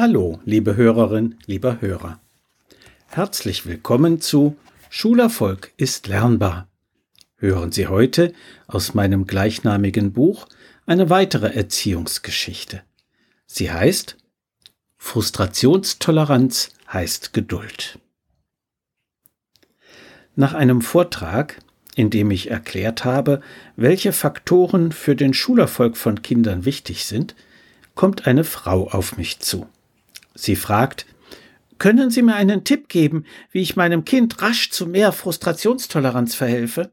Hallo, liebe Hörerin, lieber Hörer. Herzlich willkommen zu Schulerfolg ist lernbar. Hören Sie heute aus meinem gleichnamigen Buch eine weitere Erziehungsgeschichte. Sie heißt Frustrationstoleranz heißt Geduld. Nach einem Vortrag, in dem ich erklärt habe, welche Faktoren für den Schulerfolg von Kindern wichtig sind, kommt eine Frau auf mich zu. Sie fragt, können Sie mir einen Tipp geben, wie ich meinem Kind rasch zu mehr Frustrationstoleranz verhelfe?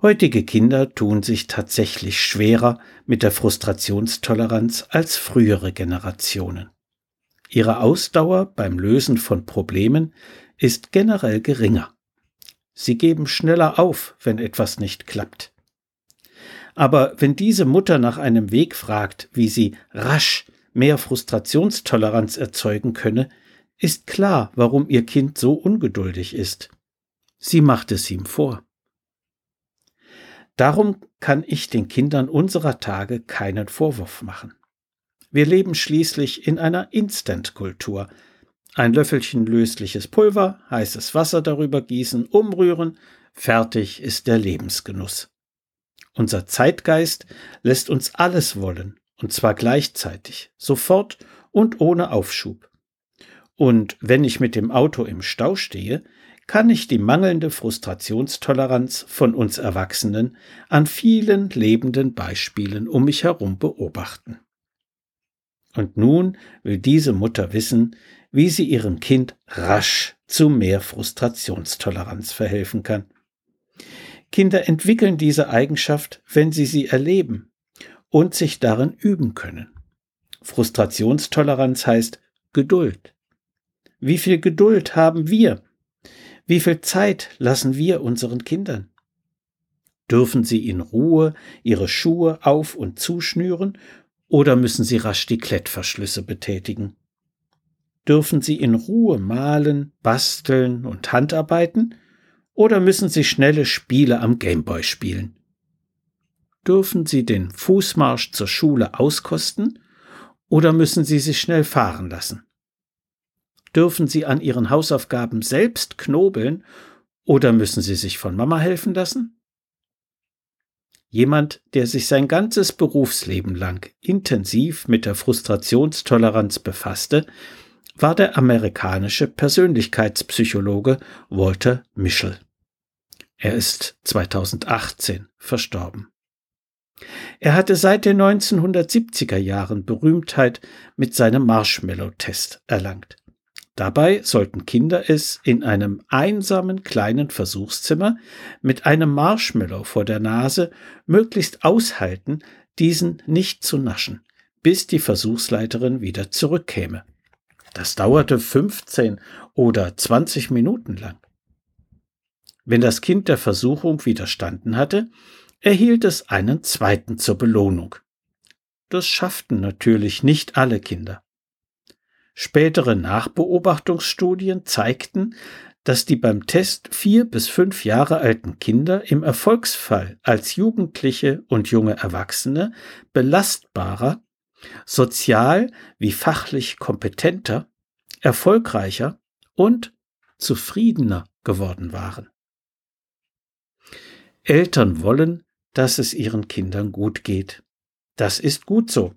Heutige Kinder tun sich tatsächlich schwerer mit der Frustrationstoleranz als frühere Generationen. Ihre Ausdauer beim Lösen von Problemen ist generell geringer. Sie geben schneller auf, wenn etwas nicht klappt. Aber wenn diese Mutter nach einem Weg fragt, wie sie rasch mehr Frustrationstoleranz erzeugen könne, ist klar, warum ihr Kind so ungeduldig ist. Sie macht es ihm vor. Darum kann ich den Kindern unserer Tage keinen Vorwurf machen. Wir leben schließlich in einer Instant-Kultur. Ein Löffelchen lösliches Pulver, heißes Wasser darüber gießen, umrühren, fertig ist der Lebensgenuss. Unser Zeitgeist lässt uns alles wollen, und zwar gleichzeitig, sofort und ohne Aufschub. Und wenn ich mit dem Auto im Stau stehe, kann ich die mangelnde Frustrationstoleranz von uns Erwachsenen an vielen lebenden Beispielen um mich herum beobachten. Und nun will diese Mutter wissen, wie sie ihrem Kind rasch zu mehr Frustrationstoleranz verhelfen kann. Kinder entwickeln diese Eigenschaft, wenn sie sie erleben, und sich darin üben können. Frustrationstoleranz heißt Geduld. Wie viel Geduld haben wir? Wie viel Zeit lassen wir unseren Kindern? Dürfen sie in Ruhe ihre Schuhe auf und zuschnüren oder müssen sie rasch die Klettverschlüsse betätigen? Dürfen sie in Ruhe malen, basteln und handarbeiten oder müssen sie schnelle Spiele am Gameboy spielen? Dürfen Sie den Fußmarsch zur Schule auskosten oder müssen Sie sich schnell fahren lassen? Dürfen Sie an Ihren Hausaufgaben selbst knobeln oder müssen Sie sich von Mama helfen lassen? Jemand, der sich sein ganzes Berufsleben lang intensiv mit der Frustrationstoleranz befasste, war der amerikanische Persönlichkeitspsychologe Walter Mischel. Er ist 2018 verstorben. Er hatte seit den 1970er Jahren Berühmtheit mit seinem Marshmallow-Test erlangt. Dabei sollten Kinder es in einem einsamen kleinen Versuchszimmer mit einem Marshmallow vor der Nase möglichst aushalten, diesen nicht zu naschen, bis die Versuchsleiterin wieder zurückkäme. Das dauerte 15 oder 20 Minuten lang. Wenn das Kind der Versuchung widerstanden hatte, erhielt es einen zweiten zur Belohnung. Das schafften natürlich nicht alle Kinder. Spätere Nachbeobachtungsstudien zeigten, dass die beim Test vier bis fünf Jahre alten Kinder im Erfolgsfall als Jugendliche und junge Erwachsene belastbarer, sozial wie fachlich kompetenter, erfolgreicher und zufriedener geworden waren. Eltern wollen, dass es ihren Kindern gut geht. Das ist gut so.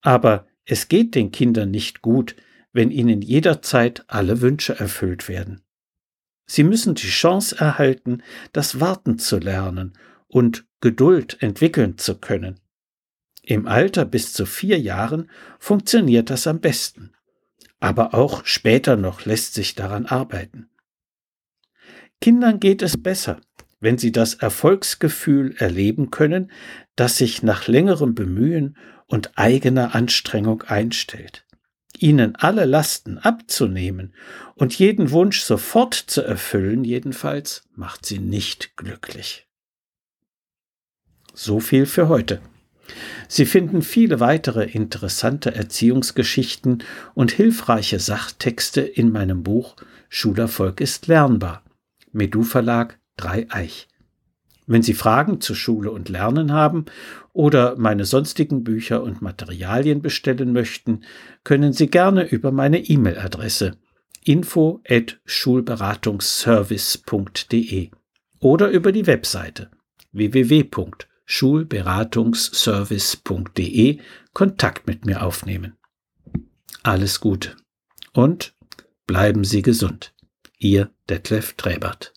Aber es geht den Kindern nicht gut, wenn ihnen jederzeit alle Wünsche erfüllt werden. Sie müssen die Chance erhalten, das Warten zu lernen und Geduld entwickeln zu können. Im Alter bis zu vier Jahren funktioniert das am besten. Aber auch später noch lässt sich daran arbeiten. Kindern geht es besser, wenn sie das Erfolgsgefühl erleben können, das sich nach längerem Bemühen und eigener Anstrengung einstellt. Ihnen alle Lasten abzunehmen und jeden Wunsch sofort zu erfüllen, jedenfalls, macht sie nicht glücklich. So viel für heute. Sie finden viele weitere interessante Erziehungsgeschichten und hilfreiche Sachtexte in meinem Buch Schulerfolg ist lernbar. Medu Verlag Dreieich. Wenn Sie Fragen zu Schule und Lernen haben oder meine sonstigen Bücher und Materialien bestellen möchten, können Sie gerne über meine E-Mail-Adresse info at schulberatungsservice.de oder über die Webseite www.schulberatungsservice.de Kontakt mit mir aufnehmen. Alles Gute und bleiben Sie gesund. Ihr Detlef Träbert.